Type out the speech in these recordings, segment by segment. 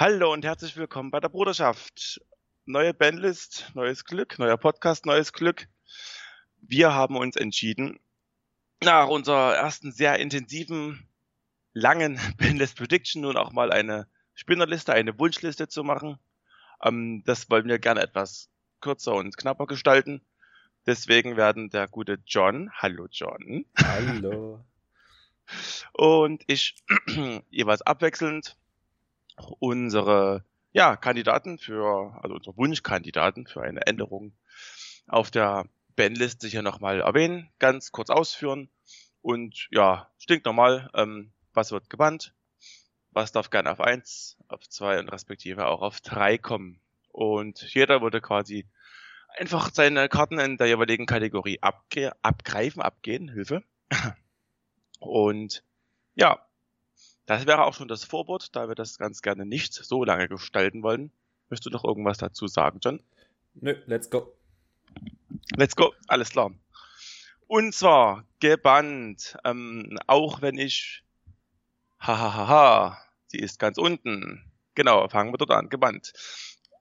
Hallo und herzlich willkommen bei der Bruderschaft. Neue Bandlist, neues Glück, neuer Podcast, neues Glück. Wir haben uns entschieden, nach unserer ersten sehr intensiven, langen Bandlist Prediction nun auch mal eine Spinnerliste, eine Wunschliste zu machen. Ähm, das wollen wir gerne etwas kürzer und knapper gestalten. Deswegen werden der gute John, hallo John. Hallo. Und ich jeweils abwechselnd unsere ja, Kandidaten für, also unsere Wunschkandidaten für eine Änderung auf der Bandliste hier nochmal erwähnen, ganz kurz ausführen und ja, stinknormal, ähm, was wird gebannt, was darf gerne auf eins, auf zwei und respektive auch auf drei kommen. Und jeder würde quasi einfach seine Karten in der jeweiligen Kategorie abge abgreifen, abgehen, Hilfe. Und ja, das wäre auch schon das Vorwort, da wir das ganz gerne nicht so lange gestalten wollen. Möchtest du noch irgendwas dazu sagen, John? Nö, let's go. Let's go, alles klar. Und zwar gebannt, ähm, auch wenn ich, hahaha, sie ist ganz unten. Genau, fangen wir dort an, gebannt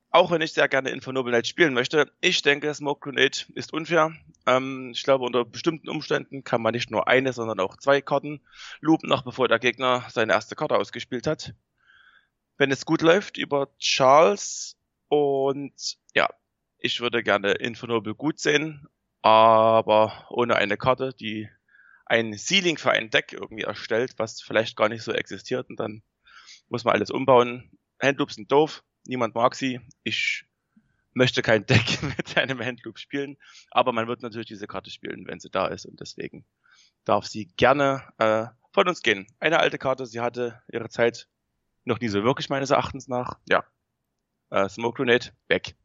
auch wenn ich sehr gerne Infernoble Night spielen möchte, ich denke, Smoke Grenade ist unfair. Ähm, ich glaube, unter bestimmten Umständen kann man nicht nur eine, sondern auch zwei Karten loopen, noch bevor der Gegner seine erste Karte ausgespielt hat. Wenn es gut läuft, über Charles und ja, ich würde gerne Infernoble gut sehen, aber ohne eine Karte, die ein Ceiling für ein Deck irgendwie erstellt, was vielleicht gar nicht so existiert und dann muss man alles umbauen. Handloops sind doof, niemand mag sie. Ich möchte kein Deck mit einem Handloop spielen, aber man wird natürlich diese Karte spielen, wenn sie da ist und deswegen darf sie gerne äh, von uns gehen. Eine alte Karte, sie hatte ihre Zeit noch nie so wirklich meines Erachtens nach. Ja, äh, Smoke Grenade, weg.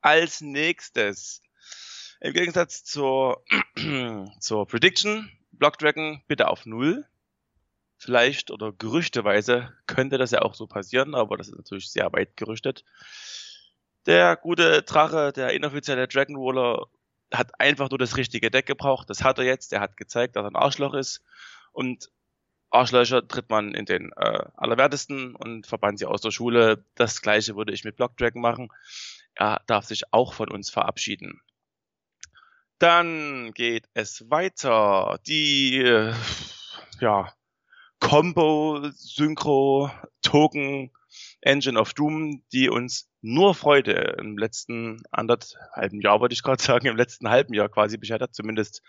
Als nächstes, im Gegensatz zur, zur Prediction, Block Dragon bitte auf Null vielleicht oder gerüchteweise könnte das ja auch so passieren, aber das ist natürlich sehr weit gerüchtet. Der gute Drache, der inoffizielle Dragon Roller, hat einfach nur das richtige Deck gebraucht. Das hat er jetzt. Er hat gezeigt, dass er ein Arschloch ist. Und Arschlöcher tritt man in den äh, Allerwertesten und verbannt sie aus der Schule. Das gleiche würde ich mit Block Dragon machen. Er darf sich auch von uns verabschieden. Dann geht es weiter. Die, äh, ja, Combo, Synchro, Token, Engine of Doom, die uns nur Freude im letzten anderthalben Jahr, wollte ich gerade sagen, im letzten halben Jahr quasi beschert zumindest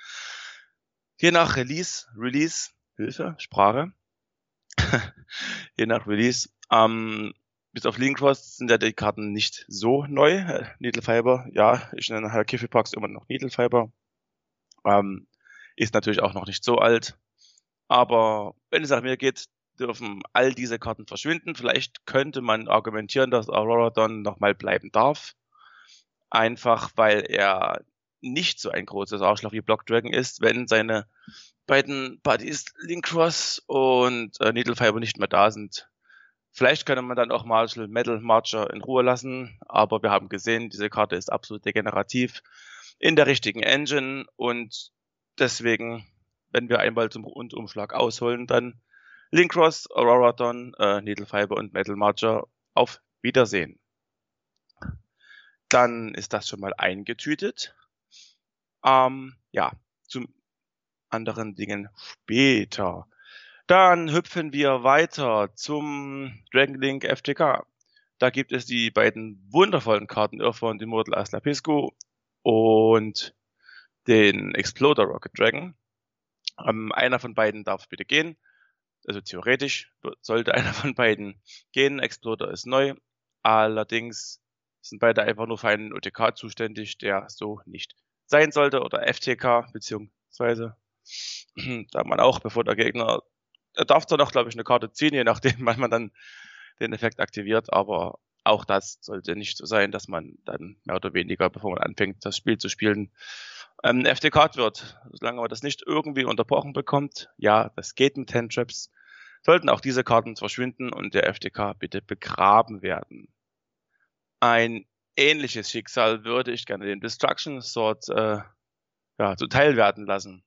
je nach Release, Release, Hilfe, Sprache, je nach Release, ähm, bis auf Link Cross sind ja die Karten nicht so neu. Äh, Needle Fiber, ja, ich nenne Herr Kiffelpax immer noch Needle Fiber. Ähm, ist natürlich auch noch nicht so alt. Aber wenn es nach mir geht, dürfen all diese Karten verschwinden. Vielleicht könnte man argumentieren, dass Aurora Dawn nochmal bleiben darf. Einfach weil er nicht so ein großes Arschloch wie Block Dragon ist, wenn seine beiden Buddies Link Cross und äh, Needle Fiber nicht mehr da sind. Vielleicht könnte man dann auch Marshall Metal Marcher in Ruhe lassen, aber wir haben gesehen, diese Karte ist absolut degenerativ in der richtigen Engine und deswegen wenn wir einmal zum Rundumschlag ausholen, dann Linkross, Aurora Dawn, äh, Needle Fiber und Metal Marcher auf Wiedersehen. Dann ist das schon mal eingetütet. Ähm, ja, zum anderen Dingen später. Dann hüpfen wir weiter zum Dragon Link FTK. Da gibt es die beiden wundervollen Karten Earthbound Immortal Aslapisco und den Exploder Rocket Dragon. Ähm, einer von beiden darf bitte gehen. Also theoretisch sollte einer von beiden gehen. Exploder ist neu. Allerdings sind beide einfach nur für einen OTK zuständig, der so nicht sein sollte oder FTK beziehungsweise da man auch, bevor der Gegner, er darf zwar noch, glaube ich, eine Karte ziehen, je nachdem, wann man dann den Effekt aktiviert, aber auch das sollte nicht so sein, dass man dann mehr oder weniger, bevor man anfängt, das Spiel zu spielen, ähm, FTK wird. Solange man das nicht irgendwie unterbrochen bekommt, ja, das geht mit Handtraps, sollten auch diese Karten verschwinden und der FTK bitte begraben werden. Ein ähnliches Schicksal würde ich gerne den Destruction Sword äh, ja, zuteil werden lassen.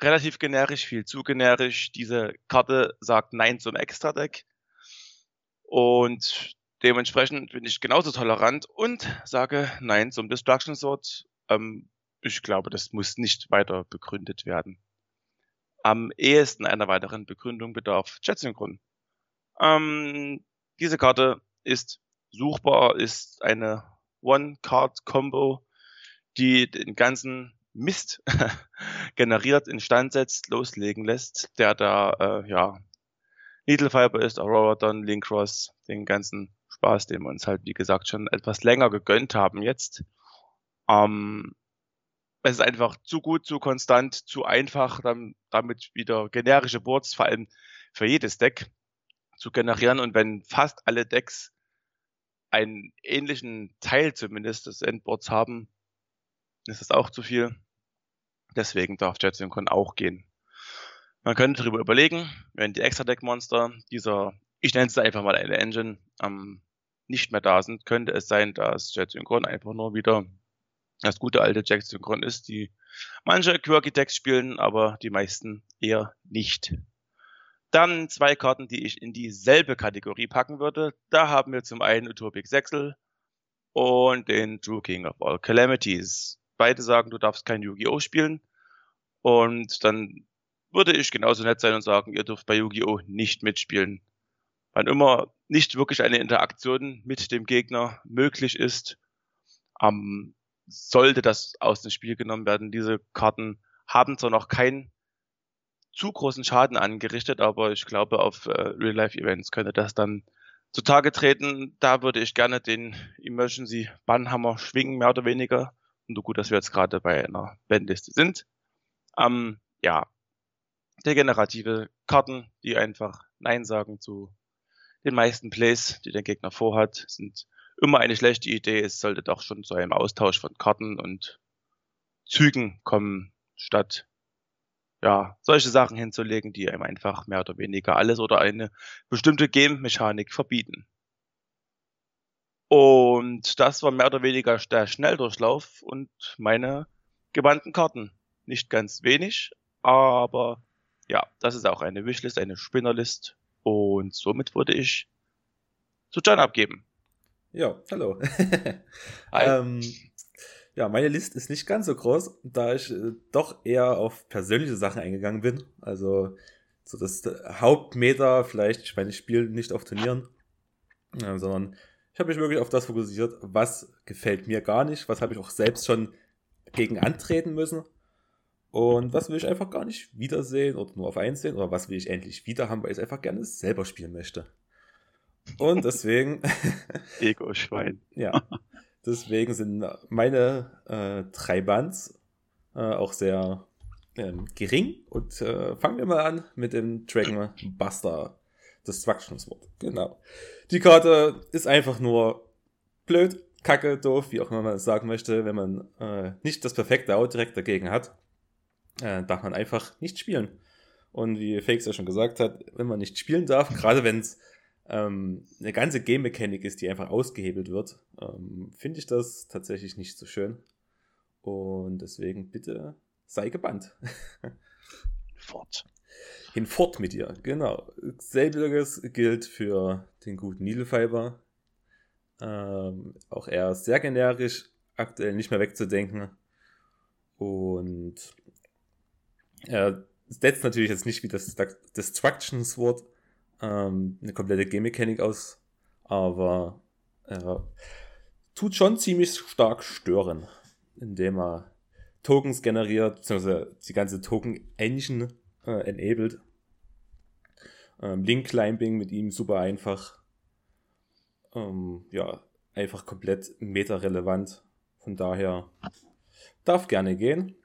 Relativ generisch, viel zu generisch. Diese Karte sagt Nein zum Extra-Deck. Und dementsprechend bin ich genauso tolerant und sage Nein zum Destruction Sword. Ähm, ich glaube, das muss nicht weiter begründet werden. Am ehesten einer weiteren Begründung bedarf Chat-Synchron. Ähm, diese Karte ist suchbar, ist eine One-Card-Combo, die den ganzen Mist generiert, instand setzt, loslegen lässt, der da, äh, ja, Needle Fiber ist, Aurora Don, Link Cross, den ganzen Spaß, den wir uns halt, wie gesagt, schon etwas länger gegönnt haben jetzt. Ähm, es ist einfach zu gut, zu konstant, zu einfach, dann, damit wieder generische Boards, vor allem für jedes Deck, zu generieren. Und wenn fast alle Decks einen ähnlichen Teil zumindest des Endboards haben, ist das auch zu viel. Deswegen darf JetSynchron auch gehen. Man könnte darüber überlegen, wenn die Extra-Deck-Monster dieser, ich nenne es einfach mal eine Engine, ähm, nicht mehr da sind, könnte es sein, dass JetSynchron einfach nur wieder das gute alte JetSynchron ist, die manche Quirky Decks spielen, aber die meisten eher nicht. Dann zwei Karten, die ich in dieselbe Kategorie packen würde. Da haben wir zum einen Utopic Sexel und den True King of All Calamities. Beide sagen, du darfst kein Yu-Gi-Oh! spielen. Und dann würde ich genauso nett sein und sagen, ihr dürft bei Yu-Gi-Oh! nicht mitspielen. Wann immer nicht wirklich eine Interaktion mit dem Gegner möglich ist, ähm, sollte das aus dem Spiel genommen werden. Diese Karten haben zwar noch keinen zu großen Schaden angerichtet, aber ich glaube, auf äh, Real-Life-Events könnte das dann zutage treten. Da würde ich gerne den Emergency Bannhammer schwingen, mehr oder weniger. Und so gut, dass wir jetzt gerade bei einer Bandliste sind. Ähm, ja, degenerative Karten, die einfach Nein sagen zu den meisten Plays, die der Gegner vorhat, sind immer eine schlechte Idee. Es sollte doch schon zu einem Austausch von Karten und Zügen kommen, statt ja, solche Sachen hinzulegen, die einem einfach mehr oder weniger alles oder eine bestimmte Game-Mechanik verbieten. Und das war mehr oder weniger der Schnelldurchlauf und meine gewandten Karten. Nicht ganz wenig, aber ja, das ist auch eine Wishlist, eine Spinnerlist und somit würde ich zu John abgeben. Ja, hallo. ähm, ja, meine Liste ist nicht ganz so groß, da ich äh, doch eher auf persönliche Sachen eingegangen bin. Also so das Hauptmeter, vielleicht, ich meine, ich spiele nicht auf Turnieren, äh, sondern ich habe mich wirklich auf das fokussiert, was gefällt mir gar nicht, was habe ich auch selbst schon gegen antreten müssen und was will ich einfach gar nicht wiedersehen oder nur auf eins sehen oder was will ich endlich wieder haben, weil ich es einfach gerne selber spielen möchte. Und deswegen. Ego-Schwein. ja. Deswegen sind meine äh, drei Bands äh, auch sehr ähm, gering. Und äh, fangen wir mal an mit dem Dragon Buster Destruction Sword. Genau. Die Karte ist einfach nur blöd, kacke, doof, wie auch immer man es sagen möchte, wenn man äh, nicht das perfekte Out direkt dagegen hat, äh, darf man einfach nicht spielen. Und wie Fakes ja schon gesagt hat, wenn man nicht spielen darf, gerade wenn es ähm, eine ganze Game-Mechanik ist, die einfach ausgehebelt wird, ähm, finde ich das tatsächlich nicht so schön. Und deswegen bitte sei gebannt. Fort. Hinfort mit dir, genau. Selbiges gilt für den guten Needlefiber. Ähm, auch er ist sehr generisch, aktuell nicht mehr wegzudenken. Und er setzt natürlich jetzt nicht wie das Destruction Sword ähm, eine komplette Game-Mechanik aus, aber er tut schon ziemlich stark stören, indem er Tokens generiert, beziehungsweise die ganze Token-Engine äh, enabled. Ähm, Link Climbing mit ihm super einfach. Ähm, ja, einfach komplett meta-relevant. Von daher darf gerne gehen.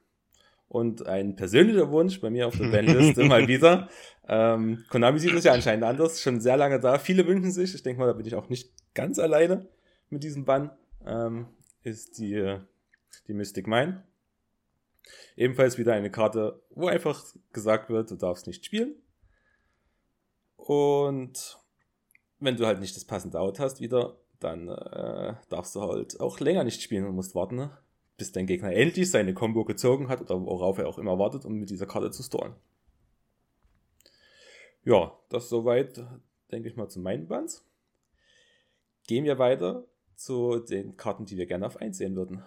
Und ein persönlicher Wunsch bei mir auf der Bandliste mal wieder. Ähm, Konami sieht das ja anscheinend anders, schon sehr lange da. Viele wünschen sich, ich denke mal, da bin ich auch nicht ganz alleine mit diesem Bann, ähm, ist die, die Mystic Mine. Ebenfalls wieder eine Karte, wo einfach gesagt wird, du darfst nicht spielen. Und wenn du halt nicht das passende Out hast wieder, dann äh, darfst du halt auch länger nicht spielen und musst warten, ne? Bis dein Gegner endlich seine Combo gezogen hat oder worauf er auch immer wartet, um mit dieser Karte zu storen. Ja, das soweit, denke ich mal, zu meinen Bands. gehen wir weiter zu den Karten, die wir gerne auf 1 sehen würden.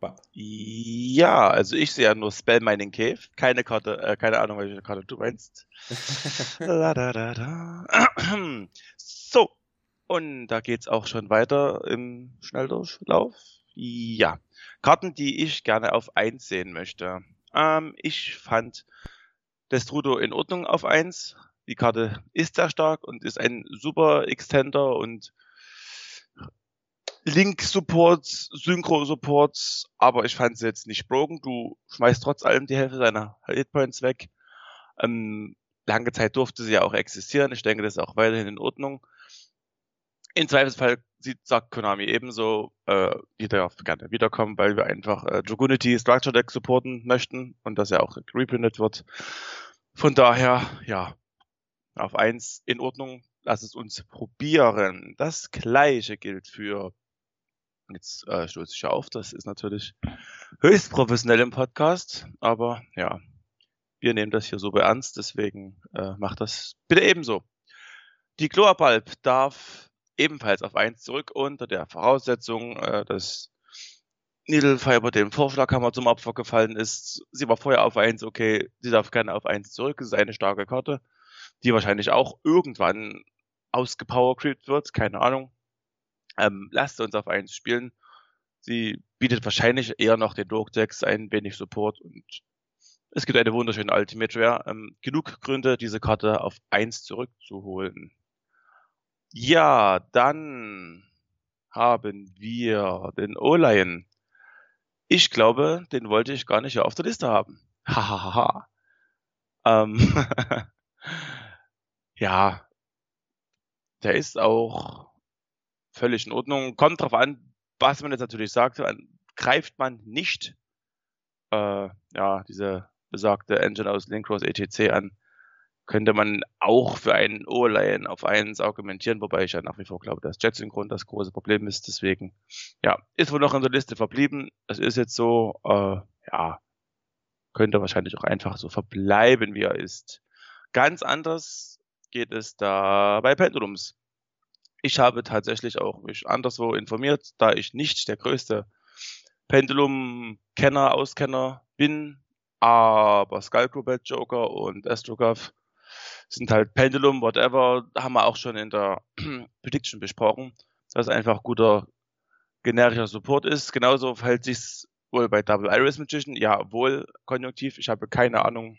Bab. Ja, also ich sehe ja nur Spell Mining Cave. Keine Karte, äh, keine Ahnung, welche Karte du meinst. da, da, da, so, und da geht's auch schon weiter im Schnelldurchlauf. Ja, Karten, die ich gerne auf 1 sehen möchte. Ähm, ich fand Destrudo in Ordnung auf 1. Die Karte ist sehr stark und ist ein super Extender und Link-Supports, Synchro-Supports, aber ich fand sie jetzt nicht broken. Du schmeißt trotz allem die Hälfte deiner Hitpoints weg. Ähm, lange Zeit durfte sie ja auch existieren. Ich denke, das ist auch weiterhin in Ordnung. Im Zweifelsfall sieht, sagt Konami ebenso, äh, die darf gerne wiederkommen, weil wir einfach äh, Dragunity Structure Deck supporten möchten und das ja auch reprintet wird. Von daher, ja, auf eins in Ordnung, lass es uns probieren. Das gleiche gilt für Jetzt äh, stoße ich auf, das ist natürlich höchst professionell im Podcast, aber ja, wir nehmen das hier so ernst, deswegen äh, macht das bitte ebenso. Die Chlorbalb darf ebenfalls auf 1 zurück unter der Voraussetzung, äh, dass Needlefiber dem Vorschlaghammer zum Opfer gefallen ist. Sie war vorher auf 1, okay, sie darf gerne auf 1 zurück, das ist eine starke Karte, die wahrscheinlich auch irgendwann ausgepowercreept wird, keine Ahnung. Ähm, lasst uns auf 1 spielen. Sie bietet wahrscheinlich eher noch den Log-Decks ein wenig Support und es gibt eine wunderschöne Ultimate Rare. Ähm, genug Gründe, diese Karte auf 1 zurückzuholen. Ja, dann haben wir den O-Lion. Ich glaube, den wollte ich gar nicht auf der Liste haben. Hahaha. ähm, ja, der ist auch völlig in Ordnung. Kommt drauf an, was man jetzt natürlich sagt. Greift man nicht äh, ja, diese besagte Engine aus Linkross ETC an, könnte man auch für einen O-Lion auf 1 argumentieren, wobei ich ja nach wie vor glaube, dass Jet-Synchron das große Problem ist. Deswegen, ja, ist wohl noch in der Liste verblieben. Es ist jetzt so, äh, ja, könnte wahrscheinlich auch einfach so verbleiben, wie er ist. Ganz anders geht es da bei Pendulums. Ich habe tatsächlich auch mich anderswo informiert, da ich nicht der größte Pendulum-Kenner, Auskenner bin, aber Skullcrobet Joker und Astrogov sind halt Pendulum, whatever, haben wir auch schon in der Prediction besprochen, dass einfach guter generischer Support ist. Genauso verhält sich wohl bei Double Iris Magician, ja, wohl konjunktiv. Ich habe keine Ahnung,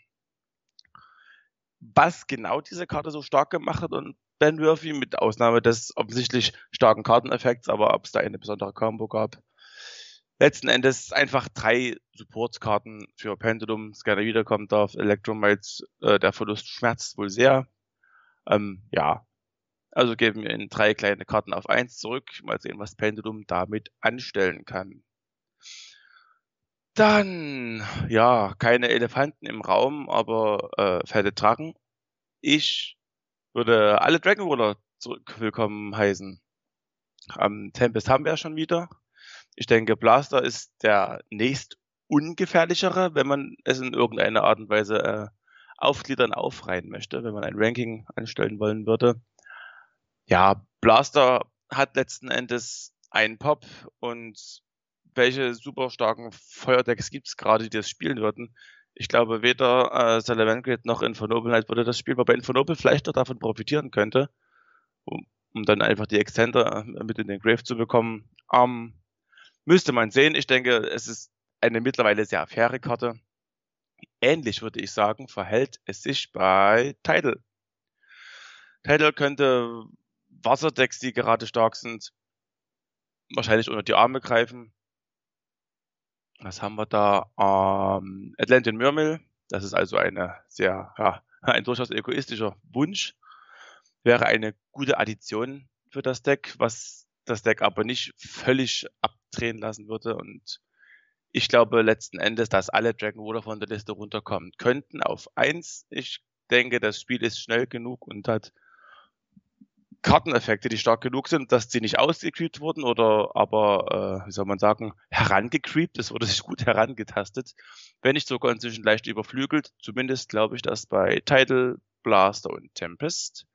was genau diese Karte so stark gemacht hat und Ben Murphy, mit Ausnahme des offensichtlich starken Karteneffekts, aber ob es da eine besondere Combo gab. Letzten Endes einfach drei Support-Karten für Pendulum, gerne wiederkommen darf. Electromites, äh, der Verlust schmerzt wohl sehr. Ähm, ja, also geben wir ihnen drei kleine Karten auf eins zurück. Mal sehen, was Pendulum damit anstellen kann. Dann, ja, keine Elefanten im Raum, aber äh, fette Drachen. Ich würde alle Dragon Ruler zurück willkommen heißen. Am Tempest haben wir ja schon wieder. Ich denke, Blaster ist der nächst ungefährlichere, wenn man es in irgendeiner Art und Weise äh, aufgliedern, aufreihen möchte, wenn man ein Ranking anstellen wollen würde. Ja, Blaster hat letzten Endes einen Pop und welche super starken Feuerdecks gibt es gerade, die das spielen würden? ich glaube, weder äh, Salamander noch Infernoble Knight würde das Spiel, wobei Infernoble vielleicht noch davon profitieren könnte, um, um dann einfach die Extender äh, mit in den Grave zu bekommen. Ähm, müsste man sehen. Ich denke, es ist eine mittlerweile sehr faire Karte. Ähnlich würde ich sagen, verhält es sich bei Tidal. Tidal könnte Wasserdecks, die gerade stark sind, wahrscheinlich unter die Arme greifen. Was haben wir da? Ähm, Atlantic Murmel. Das ist also eine sehr, ja, ein durchaus egoistischer Wunsch. Wäre eine gute Addition für das Deck, was das Deck aber nicht völlig abdrehen lassen würde. Und ich glaube letzten Endes, dass alle Dragon Ruler von der Liste runterkommen könnten auf eins. Ich denke, das Spiel ist schnell genug und hat Karteneffekte, die stark genug sind, dass sie nicht ausgecreept wurden oder aber, äh, wie soll man sagen, herangecreept. Es wurde sich gut herangetastet. Wenn nicht sogar inzwischen leicht überflügelt. Zumindest glaube ich das bei Tidal, Blaster und Tempest.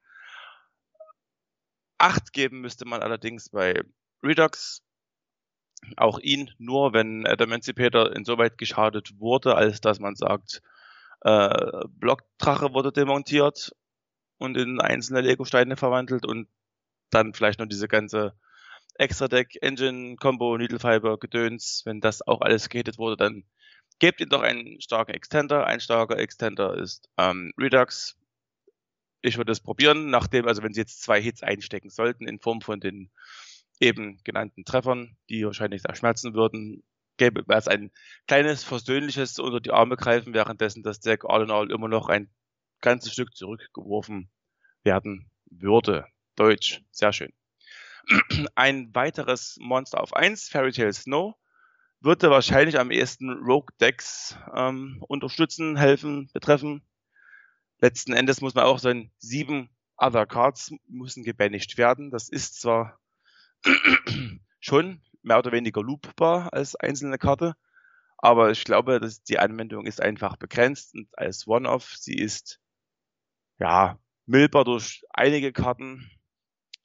Acht geben müsste man allerdings bei Redux. Auch ihn nur, wenn der Emancipator insoweit geschadet wurde, als dass man sagt, äh, Blockdrache wurde demontiert und in einzelne Lego-Steine verwandelt und dann vielleicht noch diese ganze Extra Deck, Engine, Combo, Needle Fiber, Gedöns, wenn das auch alles gehittet wurde, dann gebt ihm doch einen starken Extender. Ein starker Extender ist ähm, Redux. Ich würde es probieren, nachdem, also wenn sie jetzt zwei Hits einstecken sollten in Form von den eben genannten Treffern, die wahrscheinlich sehr schmerzen würden, gäbe es ein kleines versöhnliches unter die Arme greifen, währenddessen das Deck all in all immer noch ein ganzes Stück zurückgeworfen werden würde. Deutsch, sehr schön. Ein weiteres Monster auf 1, Fairy Tail Snow, würde wahrscheinlich am ehesten Rogue Decks ähm, unterstützen, helfen, betreffen. Letzten Endes muss man auch sagen, sieben Other Cards müssen gebändigt werden. Das ist zwar schon mehr oder weniger loopbar als einzelne Karte, aber ich glaube, dass die Anwendung ist einfach begrenzt und als One-Off, sie ist ja milber durch einige Karten,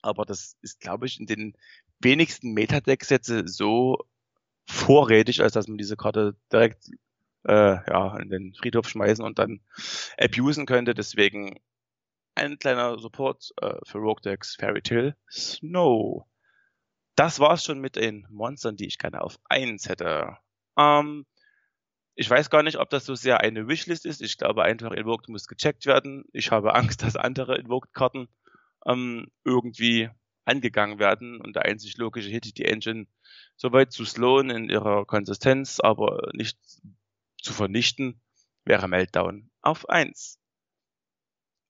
aber das ist, glaube ich, in den wenigsten Metadeck-Sätze so vorrätig, als dass man diese Karte direkt äh, ja, in den Friedhof schmeißen und dann abusen könnte. Deswegen ein kleiner Support äh, für Rogue Decks Fairy Tale Snow. Das war's schon mit den Monstern, die ich gerne auf 1 hätte. Ähm, ich weiß gar nicht, ob das so sehr eine Wishlist ist. Ich glaube einfach, Invoked muss gecheckt werden. Ich habe Angst, dass andere Invoked-Karten ähm, irgendwie angegangen werden und der einzig logische Hit, die Engine soweit zu slowen in ihrer Konsistenz, aber nicht zu vernichten, wäre Meltdown auf 1.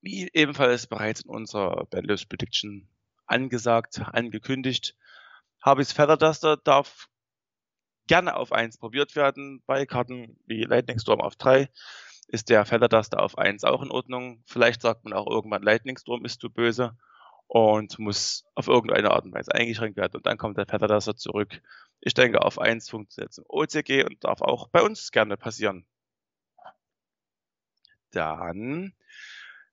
Wie ebenfalls bereits in unserer Bandless Prediction angesagt, angekündigt, Habis Feather Duster darf gerne auf 1 probiert werden. Bei Karten wie Lightning Storm auf 3 ist der Feather Duster auf 1 auch in Ordnung. Vielleicht sagt man auch irgendwann, Lightning Storm ist zu böse und muss auf irgendeine Art und Weise eingeschränkt werden und dann kommt der Feather Duster zurück. Ich denke, auf 1 funktioniert es im OCG und darf auch bei uns gerne passieren. Dann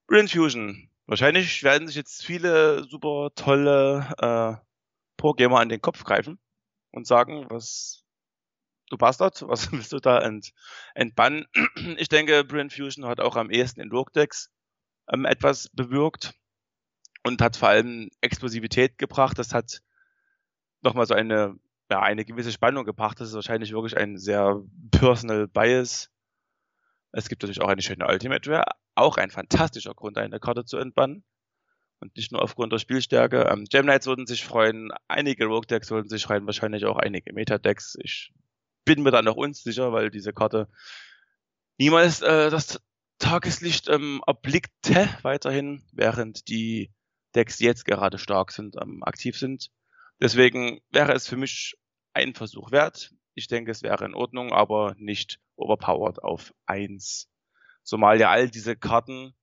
Brain Fusion. Wahrscheinlich werden sich jetzt viele super tolle äh, Pro-Gamer an den Kopf greifen und sagen, was du Bastard, was willst du da ent, entbannen? Ich denke, Brain Fusion hat auch am ehesten in Logdex ähm, etwas bewirkt und hat vor allem Explosivität gebracht. Das hat nochmal so eine, ja, eine gewisse Spannung gebracht. Das ist wahrscheinlich wirklich ein sehr personal Bias. Es gibt natürlich auch eine schöne Ultimate Rare, auch ein fantastischer Grund, eine Karte zu entbannen. Und nicht nur aufgrund der Spielstärke. Ähm, Gem Knights würden sich freuen, einige Rogue Decks würden sich freuen, wahrscheinlich auch einige Meta Decks. Ich bin mir da noch unsicher, weil diese Karte niemals äh, das Tageslicht ähm, erblickte weiterhin, während die Decks, jetzt gerade stark sind, ähm, aktiv sind. Deswegen wäre es für mich ein Versuch wert. Ich denke, es wäre in Ordnung, aber nicht overpowered auf eins. Zumal ja all diese Karten,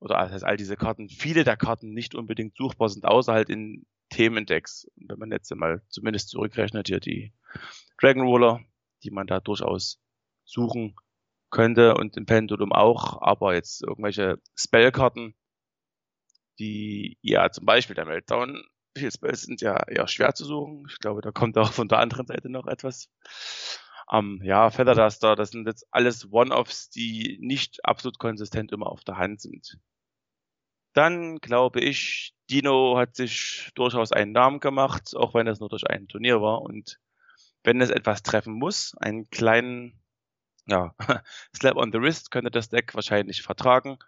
oder das heißt all diese Karten, viele der Karten nicht unbedingt suchbar sind, außer halt in Themendecks. Wenn man jetzt mal zumindest zurückrechnet, hier die Dragon Roller, die man da durchaus suchen könnte und im Pendulum auch, aber jetzt irgendwelche Spellkarten, die, ja, zum Beispiel der Meltdown, viele Spells sind ja eher schwer zu suchen. Ich glaube, da kommt auch von der anderen Seite noch etwas. Ähm, ja, Feather Duster, das sind jetzt alles One-Offs, die nicht absolut konsistent immer auf der Hand sind. Dann glaube ich, Dino hat sich durchaus einen Namen gemacht, auch wenn es nur durch ein Turnier war. Und wenn es etwas treffen muss, einen kleinen ja, Slap on the Wrist könnte das Deck wahrscheinlich vertragen.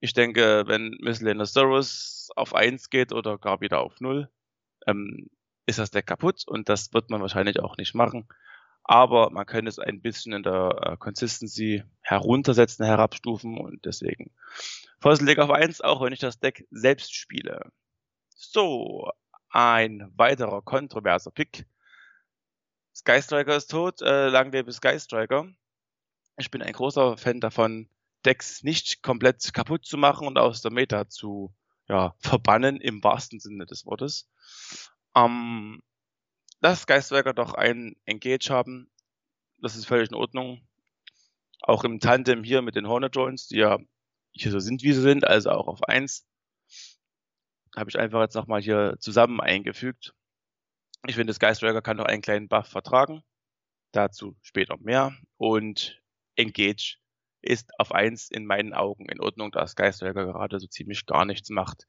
Ich denke, wenn Miscellaneous auf 1 geht oder gar wieder auf 0, ähm, ist das Deck kaputt und das wird man wahrscheinlich auch nicht machen. Aber man könnte es ein bisschen in der äh, Consistency heruntersetzen, herabstufen und deswegen Fossil Deck auf 1, auch wenn ich das Deck selbst spiele. So, ein weiterer kontroverser Pick. Skystriker ist tot, äh, lang lebe Skystriker. Ich bin ein großer Fan davon, Decks nicht komplett kaputt zu machen und aus der Meta zu ja, verbannen, im wahrsten Sinne des Wortes. Ähm, lass Geistwerker doch ein Engage haben. Das ist völlig in Ordnung. Auch im Tandem hier mit den Hornet Joints, die ja hier so sind, wie sie sind, also auch auf 1. habe ich einfach jetzt nochmal hier zusammen eingefügt. Ich finde, Sky Striker kann noch einen kleinen Buff vertragen. Dazu später mehr. Und Engage ist auf eins in meinen Augen in Ordnung, da Sky Striker gerade so ziemlich gar nichts macht.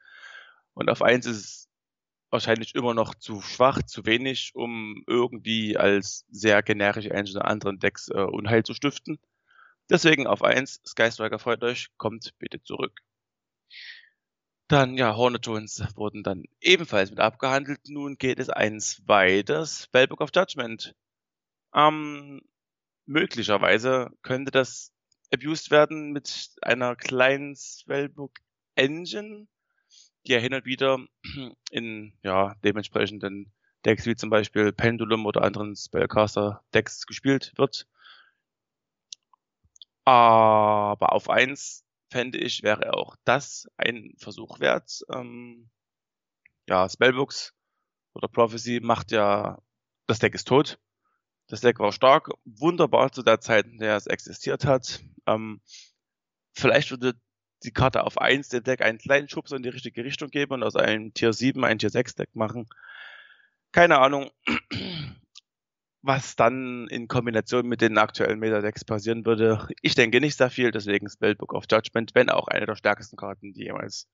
Und auf eins ist es wahrscheinlich immer noch zu schwach, zu wenig, um irgendwie als sehr generisch einzelne anderen Decks äh, Unheil zu stiften. Deswegen auf eins Sky Striker freut euch, kommt bitte zurück. Dann, ja, Hornetones wurden dann ebenfalls mit abgehandelt. Nun geht es eins weiter. Spellbook of Judgment. Ähm, möglicherweise könnte das abused werden mit einer kleinen Spellbook Engine, die ja hin und wieder in ja, dementsprechenden Decks wie zum Beispiel Pendulum oder anderen Spellcaster-Decks gespielt wird. Aber auf eins fände ich, wäre auch das ein Versuch wert. Ähm, ja, Spellbooks oder Prophecy macht ja, das Deck ist tot. Das Deck war stark, wunderbar zu der Zeit, in der es existiert hat. Ähm, vielleicht würde die Karte auf 1 dem Deck einen kleinen Schubs in die richtige Richtung geben und aus einem Tier 7 ein Tier 6 Deck machen. Keine Ahnung was dann in Kombination mit den aktuellen Meta-Decks passieren würde. Ich denke nicht sehr viel, deswegen Spellbook of Judgment, wenn auch eine der stärksten Karten, die jemals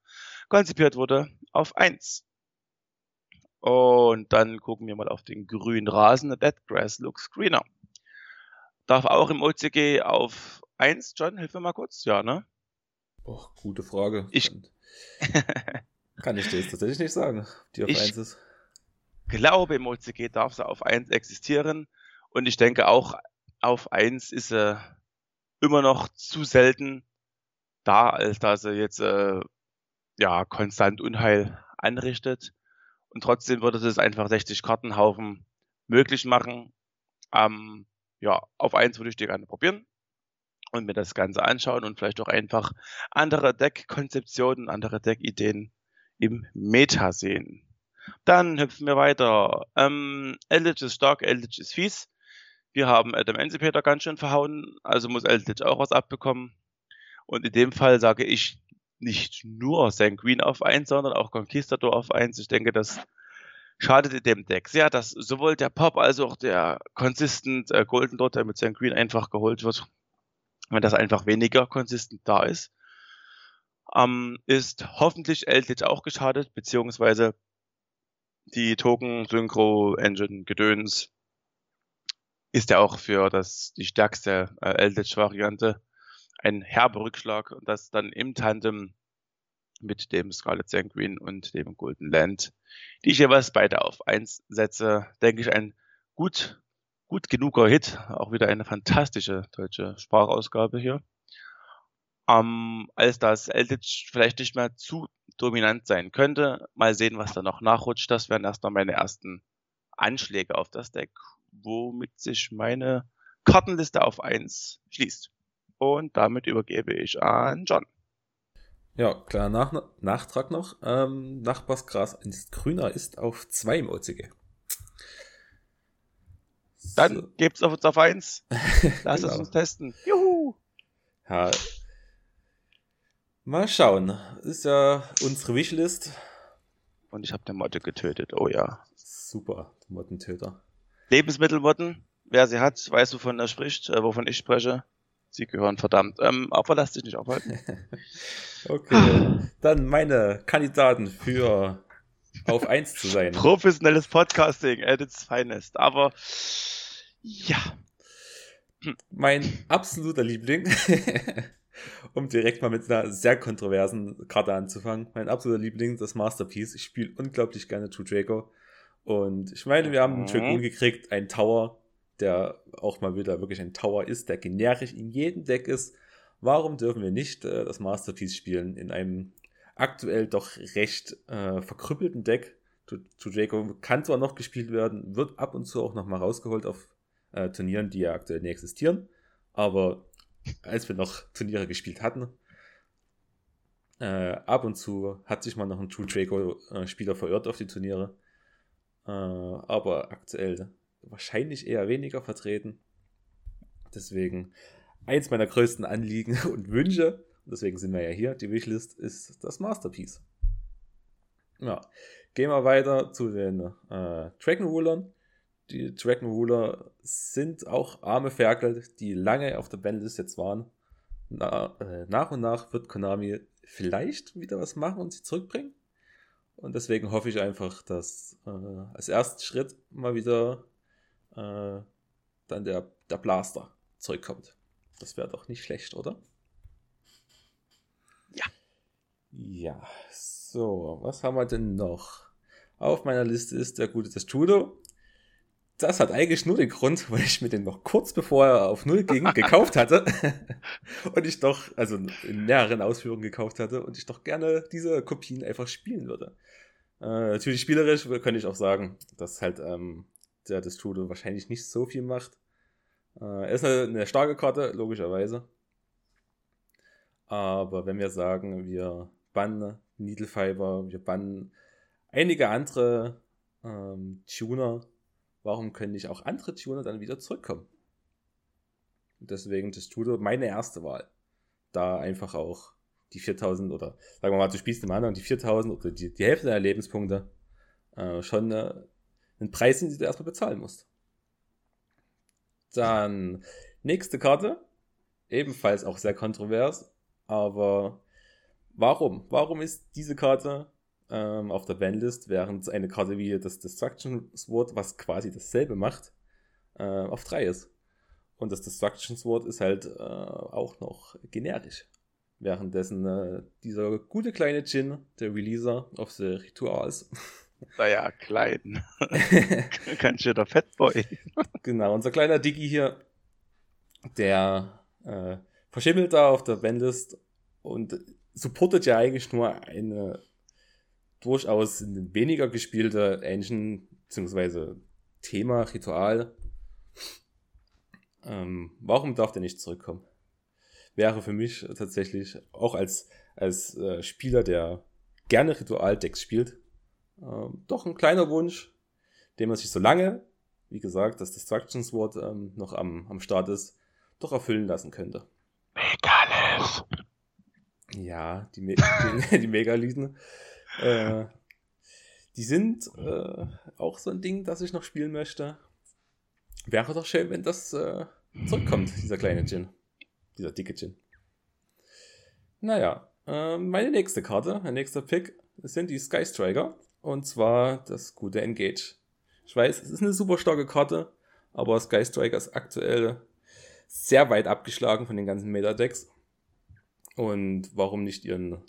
konzipiert wurde, auf 1. Und dann gucken wir mal auf den grünen Rasen. Dead Grass looks greener. Darf auch im OCG auf 1, John, hilf mir mal kurz. Ja, ne? Och, gute Frage. Ich kann ich dir jetzt tatsächlich nicht sagen, die auf ich 1 ist glaube, im OCG darf sie auf 1 existieren. Und ich denke auch, auf 1 ist sie immer noch zu selten da, als dass sie jetzt äh, ja konstant Unheil anrichtet. Und trotzdem würde es einfach 60 Kartenhaufen möglich machen. Ähm, ja, auf 1 würde ich die gerne probieren und mir das Ganze anschauen und vielleicht auch einfach andere Deck-Konzeptionen, andere Deck-Ideen im Meta sehen. Dann hüpfen wir weiter. Ähm, Eldritch ist stark, Eldritch ist fies. Wir haben Adam Emancipator ganz schön verhauen, also muss Eldritch auch was abbekommen. Und in dem Fall sage ich nicht nur Sanguine auf 1, sondern auch Conquistador auf 1. Ich denke, das schadet dem Deck sehr, dass sowohl der Pop als auch der Consistent äh, Golden Dot, der mit Sanguine einfach geholt wird, wenn das einfach weniger konsistent da ist. Ähm, ist hoffentlich Eldritch auch geschadet, beziehungsweise die Token-Synchro-Engine-Gedöns ist ja auch für das, die stärkste äh, Eldritch-Variante ein herber Rückschlag und das dann im Tandem mit dem Scarlet Sanguine und dem Golden Land, die ich jeweils beide auf eins setze, denke ich ein gut, gut genuger Hit. Auch wieder eine fantastische deutsche Sprachausgabe hier. Ähm, als das Eldritch vielleicht nicht mehr zu dominant sein könnte. Mal sehen, was da noch nachrutscht. Das wären erstmal meine ersten Anschläge auf das Deck, womit sich meine Kartenliste auf 1 schließt. Und damit übergebe ich an John. Ja, klar, Nach Nachtrag noch. Ähm, Nachbarsgras ist grüner ist auf 2 im OCG. Dann gebt's auf uns auf 1. Lass genau. es uns testen. Juhu! Ja, Mal schauen. Ist ja unsere Wishlist. Und ich habe den Motte getötet. Oh ja. Super, Mottentöter. Lebensmittelmotten. Wer sie hat, weiß, wovon er spricht, äh, wovon ich spreche. Sie gehören verdammt. Ähm, aber lass dich nicht aufhalten. okay. Dann meine Kandidaten für auf 1 zu sein. Professionelles Podcasting at its finest. Aber ja. Mein absoluter Liebling um direkt mal mit einer sehr kontroversen Karte anzufangen. Mein absoluter Liebling, das Masterpiece. Ich spiele unglaublich gerne True Draco. Und ich meine, wir haben einen Dragoon gekriegt, einen Tower, der auch mal wieder wirklich ein Tower ist, der generisch in jedem Deck ist. Warum dürfen wir nicht äh, das Masterpiece spielen in einem aktuell doch recht äh, verkrüppelten Deck? True Draco kann zwar noch gespielt werden, wird ab und zu auch noch mal rausgeholt auf äh, Turnieren, die ja aktuell nicht existieren. Aber als wir noch Turniere gespielt hatten. Äh, ab und zu hat sich mal noch ein True Draco-Spieler verirrt auf die Turniere. Äh, aber aktuell wahrscheinlich eher weniger vertreten. Deswegen eins meiner größten Anliegen und Wünsche, deswegen sind wir ja hier, die Wishlist ist das Masterpiece. Ja. Gehen wir weiter zu den äh, Dragon Rulern. Die Dragon Ruler sind auch arme Ferkel, die lange auf der Bandlist jetzt waren. Na, äh, nach und nach wird Konami vielleicht wieder was machen und sie zurückbringen. Und deswegen hoffe ich einfach, dass äh, als ersten Schritt mal wieder äh, dann der, der Blaster zurückkommt. Das wäre doch nicht schlecht, oder? Ja. Ja, so, was haben wir denn noch? Auf meiner Liste ist der gute Testudo das hat eigentlich nur den Grund, weil ich mir den noch kurz bevor er auf Null ging, gekauft hatte. und ich doch, also in mehreren Ausführungen gekauft hatte und ich doch gerne diese Kopien einfach spielen würde. Äh, natürlich spielerisch könnte ich auch sagen, dass halt ähm, der Destrudo wahrscheinlich nicht so viel macht. Äh, er ist eine, eine starke Karte, logischerweise. Aber wenn wir sagen, wir bannen Needle Fiber, wir bannen einige andere ähm, Tuner, warum können nicht auch andere Tuner dann wieder zurückkommen? Und deswegen das Tudo meine erste Wahl. Da einfach auch die 4000 oder sagen wir mal, du spielst im anderen die 4000 oder die, die Hälfte deiner Lebenspunkte äh, schon äh, einen Preis den du erstmal bezahlen musst. Dann nächste Karte, ebenfalls auch sehr kontrovers, aber warum? Warum ist diese Karte ähm, auf der Bandlist, während eine Karte wie das Destruction Sword, was quasi dasselbe macht, äh, auf 3 ist. Und das Destruction Sword ist halt äh, auch noch generisch. Währenddessen äh, dieser gute kleine Jin, der Releaser of the Rituals. Naja, klein. Ganz schöner Fettboy. genau, unser kleiner Diggi hier, der äh, verschimmelt da auf der Bandlist und supportet ja eigentlich nur eine durchaus ein weniger gespielter Engine, beziehungsweise Thema, Ritual. Ähm, warum darf der nicht zurückkommen? Wäre für mich tatsächlich auch als, als äh, Spieler, der gerne Ritualdecks spielt, äh, doch ein kleiner Wunsch, den man sich so lange, wie gesagt, das Destruction Sword ähm, noch am, am Start ist, doch erfüllen lassen könnte. Megalith! Ja, die, Me die, die Megalithen. Äh, die sind äh, auch so ein Ding, das ich noch spielen möchte. Wäre doch schön, wenn das äh, zurückkommt, dieser kleine Gin. Dieser dicke Gin. Naja, äh, meine nächste Karte, mein nächster Pick, sind die Sky Striker. Und zwar das gute Engage. Ich weiß, es ist eine super starke Karte, aber Sky Striker ist aktuell sehr weit abgeschlagen von den ganzen Meta-Decks. Und warum nicht ihren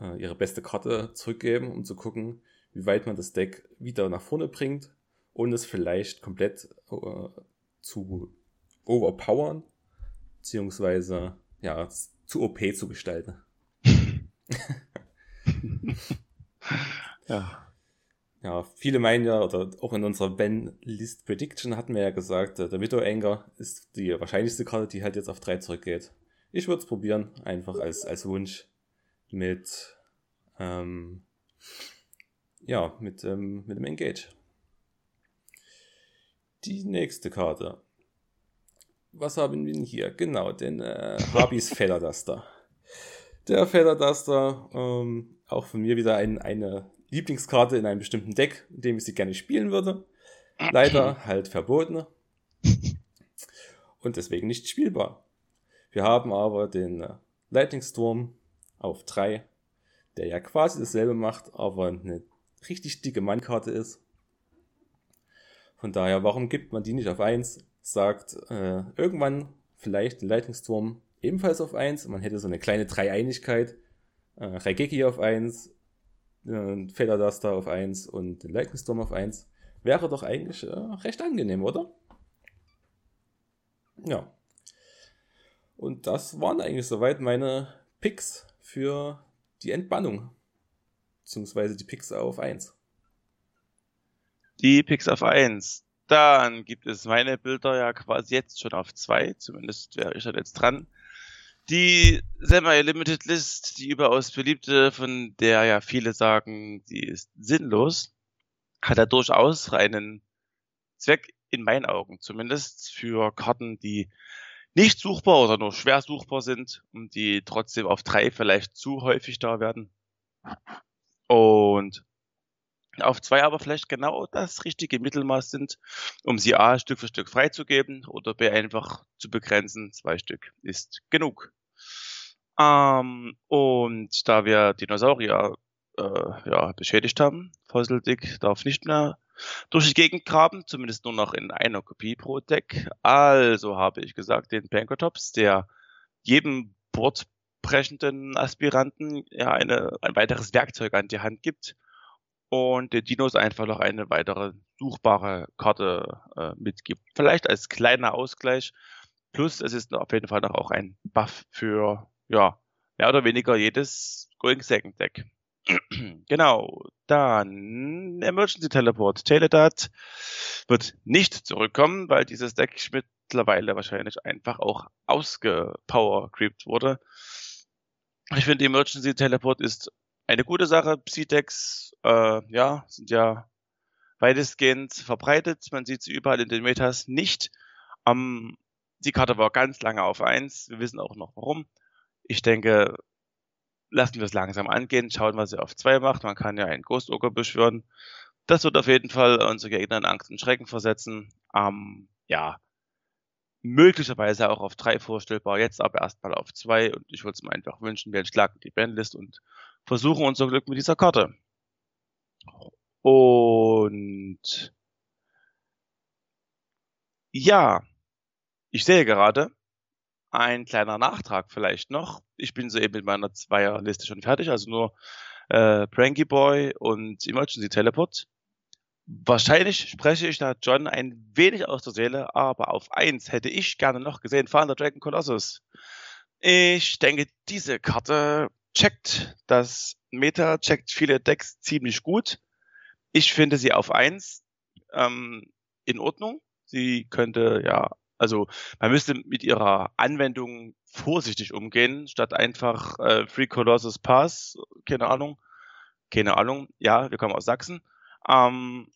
äh, ihre beste Karte zurückgeben, um zu gucken, wie weit man das Deck wieder nach vorne bringt, ohne es vielleicht komplett äh, zu overpowern, beziehungsweise ja, zu OP zu gestalten. ja. Ja, viele meinen ja, oder auch in unserer Ben-List Prediction hatten wir ja gesagt, äh, der Widow Anger ist die wahrscheinlichste Karte, die halt jetzt auf 3 zurückgeht. Ich würde es probieren, einfach als, als Wunsch mit, ähm, ja, mit, ähm, mit dem Engage. Die nächste Karte. Was haben wir denn hier? Genau, den äh, Habis Feather Duster. Der Feather Duster, ähm, auch von mir wieder ein, eine Lieblingskarte in einem bestimmten Deck, in dem ich sie gerne spielen würde. Leider halt verboten. Und deswegen nicht spielbar. Wir haben aber den äh, Lightning Storm auf 3, der ja quasi dasselbe macht, aber eine richtig dicke Mannkarte ist. Von daher, warum gibt man die nicht auf 1? Sagt äh, irgendwann vielleicht den Leitungsturm ebenfalls auf 1. Man hätte so eine kleine Dreieinigkeit. Äh, Raigeki auf 1, äh, Federduster auf 1 und den Lightning auf 1. Wäre doch eigentlich äh, recht angenehm, oder? Ja. Und das waren eigentlich soweit meine Picks für die Entbannung. Beziehungsweise die Picks auf 1. Die Picks auf 1. Dann gibt es meine Bilder ja quasi jetzt schon auf 2. Zumindest wäre ich dann jetzt dran. Die Semi-Limited List, die überaus beliebte, von der ja viele sagen, die ist sinnlos, hat ja durchaus einen Zweck in meinen Augen. Zumindest für Karten, die nicht suchbar oder nur schwer suchbar sind und die trotzdem auf drei vielleicht zu häufig da werden. Und auf zwei aber vielleicht genau das richtige Mittelmaß sind, um sie A Stück für Stück freizugeben oder B einfach zu begrenzen. Zwei Stück ist genug. Ähm, und da wir Dinosaurier äh, ja, beschädigt haben, Fossil-Dick darf nicht mehr durch die Gegend graben, zumindest nur noch in einer Kopie pro Deck. Also habe ich gesagt, den Pankotops, der jedem bordbrechenden Aspiranten ja eine, ein weiteres Werkzeug an die Hand gibt, und der Dinos einfach noch eine weitere suchbare Karte äh, mitgibt. Vielleicht als kleiner Ausgleich. Plus es ist auf jeden Fall noch auch ein Buff für, ja, mehr oder weniger jedes Going Second Deck. genau. Dann Emergency Teleport. Teledat wird nicht zurückkommen, weil dieses Deck mittlerweile wahrscheinlich einfach auch ausgepower creept wurde. Ich finde, Emergency Teleport ist eine gute Sache. Psydex, äh, ja, sind ja weitestgehend verbreitet. Man sieht sie überall in den Metas nicht. Ähm, die Karte war ganz lange auf eins. Wir wissen auch noch warum. Ich denke, lassen wir es langsam angehen, schauen, was sie auf zwei macht. Man kann ja einen Ghost Ogre beschwören. Das wird auf jeden Fall unsere Gegner in Angst und Schrecken versetzen. Ähm, ja, möglicherweise auch auf drei vorstellbar, jetzt aber erstmal auf zwei. Und ich würde es mir einfach wünschen, wir entschlagen die Bandlist und versuchen unser Glück mit dieser Karte. Und ja, ich sehe gerade ein kleiner Nachtrag vielleicht noch. Ich bin soeben mit meiner Zweierliste schon fertig, also nur äh, Pranky Boy und Emergency Teleport. Wahrscheinlich spreche ich da John ein wenig aus der Seele, aber auf eins hätte ich gerne noch gesehen, Father Dragon Colossus. Ich denke, diese Karte checkt das Meta, checkt viele Decks ziemlich gut. Ich finde sie auf eins ähm, in Ordnung. Sie könnte ja, also man müsste mit ihrer Anwendung vorsichtig umgehen, statt einfach äh, Free Colossus Pass, keine Ahnung, keine Ahnung, ja, wir kommen aus Sachsen. Ähm,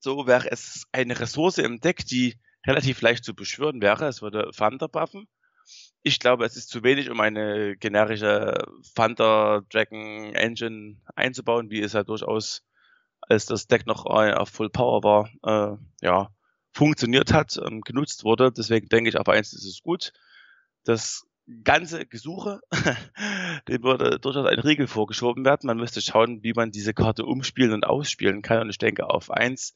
so wäre es eine Ressource im Deck, die relativ leicht zu beschwören wäre. Es würde Thunder buffen. Ich glaube, es ist zu wenig, um eine generische Thunder Dragon Engine einzubauen, wie es ja durchaus, als das Deck noch auf Full Power war, äh, ja, funktioniert hat, ähm, genutzt wurde. Deswegen denke ich, auf eins ist es gut. Das ganze Gesuche, dem würde durchaus ein Riegel vorgeschoben werden. Man müsste schauen, wie man diese Karte umspielen und ausspielen kann. Und ich denke, auf eins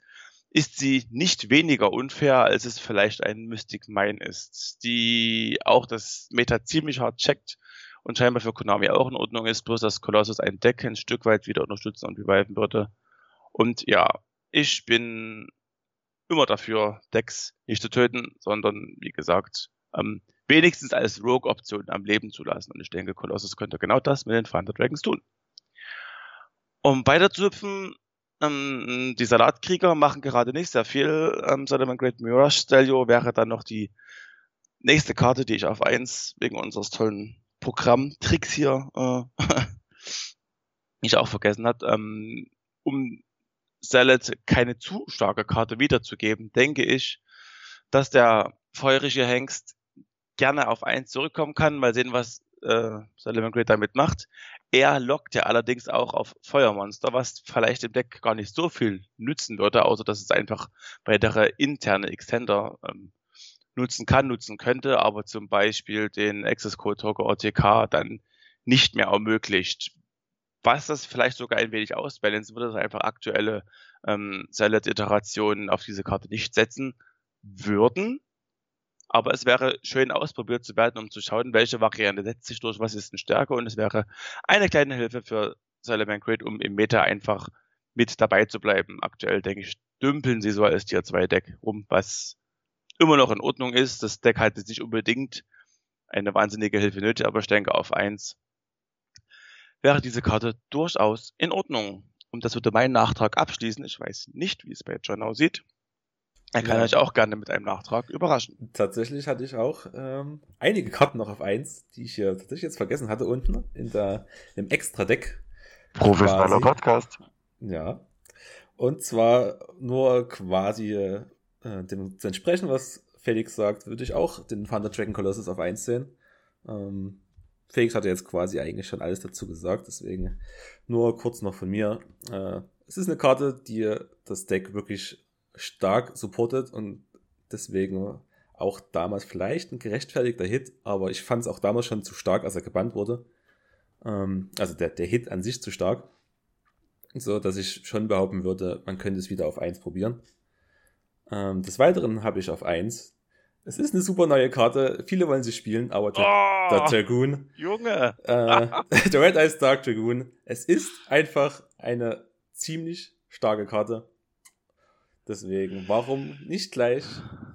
ist sie nicht weniger unfair, als es vielleicht ein Mystic Mine ist, die auch das Meta ziemlich hart checkt und scheinbar für Konami auch in Ordnung ist, bloß dass Colossus ein Deck ein Stück weit wieder unterstützen und reviven würde. Und ja, ich bin immer dafür, Decks nicht zu töten, sondern wie gesagt, ähm, wenigstens als Rogue-Option am Leben zu lassen. Und ich denke, Colossus könnte genau das mit den Thunder Dragons tun. Um weiterzupfen, ähm, die Salatkrieger machen gerade nicht sehr viel. Ähm, Solomon Great Mirage Stelio wäre dann noch die nächste Karte, die ich auf eins wegen unseres tollen Programmtricks hier äh, ich auch vergessen hat. Ähm, um Salad keine zu starke Karte wiederzugeben, denke ich, dass der feurige Hengst gerne auf eins zurückkommen kann. Mal sehen, was äh, Solomon Great damit macht. Er lockt ja allerdings auch auf Feuermonster, was vielleicht im Deck gar nicht so viel nützen würde, außer dass es einfach weitere interne Extender ähm, nutzen kann, nutzen könnte, aber zum Beispiel den Access Code Token OTK dann nicht mehr ermöglicht. Was das vielleicht sogar ein wenig ausbalancen würde, dass einfach aktuelle ähm, Salad-Iterationen auf diese Karte nicht setzen würden. Aber es wäre schön ausprobiert zu werden, um zu schauen, welche Variante setzt sich durch, was ist denn stärker. Und es wäre eine kleine Hilfe für Salaman Crate, um im Meta einfach mit dabei zu bleiben. Aktuell, denke ich, dümpeln sie so als Tier 2 Deck rum, was immer noch in Ordnung ist. Das Deck hat jetzt nicht unbedingt eine wahnsinnige Hilfe nötig, aber ich denke auf 1 wäre diese Karte durchaus in Ordnung. Und das würde meinen Nachtrag abschließen. Ich weiß nicht, wie es bei John aussieht. Er kann ja. euch auch gerne mit einem Nachtrag überraschen. Tatsächlich hatte ich auch ähm, einige Karten noch auf eins, die ich hier tatsächlich jetzt vergessen hatte unten in der im Extra-Deck. Professioneller Podcast. Ja. Und zwar nur quasi äh, dem zu entsprechen, was Felix sagt, würde ich auch den Thunder Dragon Colossus auf eins sehen. Ähm, Felix hatte jetzt quasi eigentlich schon alles dazu gesagt, deswegen nur kurz noch von mir. Äh, es ist eine Karte, die das Deck wirklich stark supportet und deswegen auch damals vielleicht ein gerechtfertigter Hit, aber ich fand es auch damals schon zu stark, als er gebannt wurde. Ähm, also der, der Hit an sich zu stark. So, dass ich schon behaupten würde, man könnte es wieder auf 1 probieren. Ähm, des Weiteren habe ich auf 1. Es ist eine super neue Karte. Viele wollen sie spielen, aber der, oh, der Dragoon. Junge! Äh, der Red Eyes Dark Dragoon. Es ist einfach eine ziemlich starke Karte. Deswegen, warum nicht gleich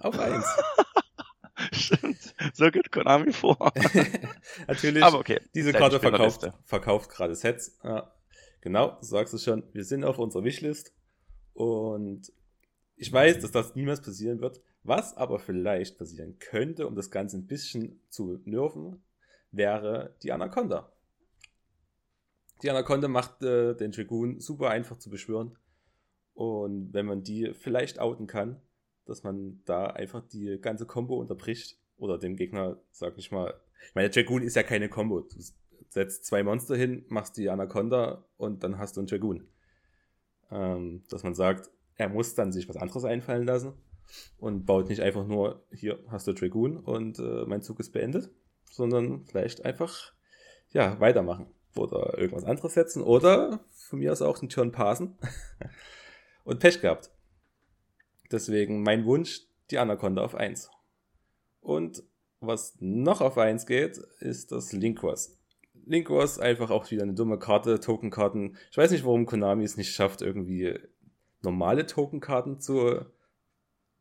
auf 1? Stimmt, so geht Konami vor. Natürlich, Aber okay, diese Karte verkauft, verkauft gerade Sets. Ja, genau, du sagst es schon, wir sind auf unserer Wishlist und ich weiß, dass das niemals passieren wird. Was aber vielleicht passieren könnte, um das Ganze ein bisschen zu nerven, wäre die Anaconda. Die Anaconda macht äh, den Dragoon super einfach zu beschwören. Und wenn man die vielleicht outen kann, dass man da einfach die ganze Combo unterbricht oder dem Gegner, sag ich mal, ich meine, Dragoon ist ja keine Combo. Du setzt zwei Monster hin, machst die Anaconda und dann hast du einen Dragoon. Ähm, dass man sagt, er muss dann sich was anderes einfallen lassen und baut nicht einfach nur, hier hast du Dragoon und äh, mein Zug ist beendet, sondern vielleicht einfach, ja, weitermachen oder irgendwas anderes setzen oder von mir aus auch einen Turn passen und Pech gehabt. Deswegen mein Wunsch, die Anaconda auf 1. Und was noch auf 1 geht, ist das Linkwas. Linkwas einfach auch wieder eine dumme Karte, Tokenkarten. Ich weiß nicht, warum Konami es nicht schafft, irgendwie normale Tokenkarten zu,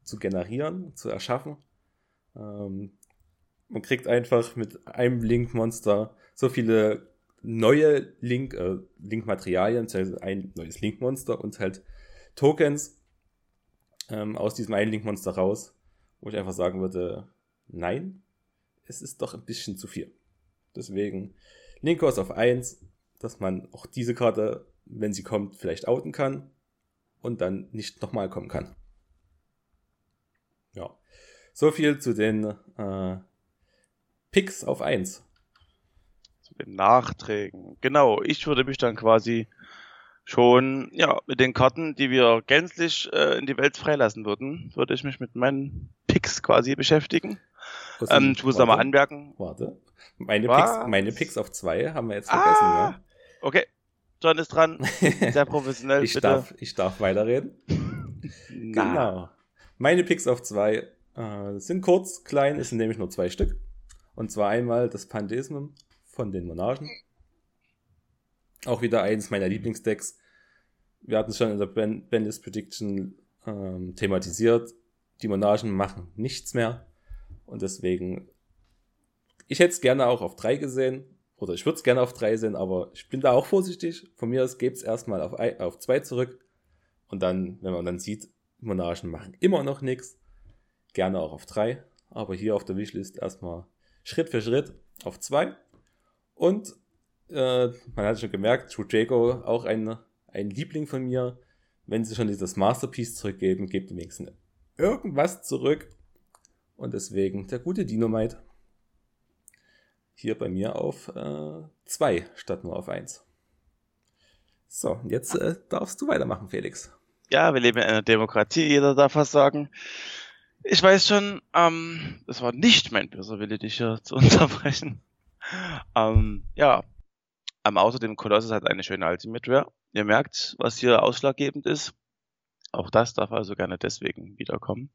zu generieren, zu erschaffen. Ähm, man kriegt einfach mit einem Link-Monster so viele neue Link, äh, Link-Materialien, ein neues Link-Monster und halt Tokens, ähm, aus diesem einen Link-Monster raus, wo ich einfach sagen würde, nein, es ist doch ein bisschen zu viel. Deswegen Linkos auf 1, dass man auch diese Karte, wenn sie kommt, vielleicht outen kann und dann nicht nochmal kommen kann. So viel zu den äh, Picks auf 1. Zu den Nachträgen. Genau, ich würde mich dann quasi schon, ja, mit den Karten, die wir gänzlich äh, in die Welt freilassen würden, würde ich mich mit meinen Picks quasi beschäftigen. Ähm, ich muss da mal anmerken. Warte. Meine Picks, meine Picks auf zwei haben wir jetzt vergessen, ah, ja? Okay. John ist dran. Sehr professionell. ich, darf, ich darf weiterreden. genau. Meine Picks auf zwei äh, sind kurz, klein, es sind nämlich nur zwei Stück. Und zwar einmal das Pantheism von den Monarchen auch wieder eines meiner Lieblingsdecks. Wir hatten es schon in der Bandless Prediction ähm, thematisiert. Die Monarchen machen nichts mehr. Und deswegen, ich hätte es gerne auch auf drei gesehen. Oder ich würde es gerne auf drei sehen, aber ich bin da auch vorsichtig. Von mir aus gebe es erstmal auf, auf zwei zurück. Und dann, wenn man dann sieht, Monarchen machen immer noch nichts, gerne auch auf drei. Aber hier auf der Wishlist erstmal Schritt für Schritt auf zwei. Und äh, man hat schon gemerkt, True Jago auch ein, ein Liebling von mir. Wenn sie schon dieses Masterpiece zurückgeben, gebt ihm wenigstens irgendwas zurück. Und deswegen der gute Dynamite. Hier bei mir auf 2 äh, statt nur auf 1. So, jetzt äh, darfst du weitermachen, Felix. Ja, wir leben in einer Demokratie, jeder darf was sagen. Ich weiß schon, ähm, das war nicht mein böser Wille, dich hier zu unterbrechen. Ähm, ja, am außerdem Colossus hat eine schöne Ultimate. Ihr merkt, was hier ausschlaggebend ist. Auch das darf also gerne deswegen wiederkommen.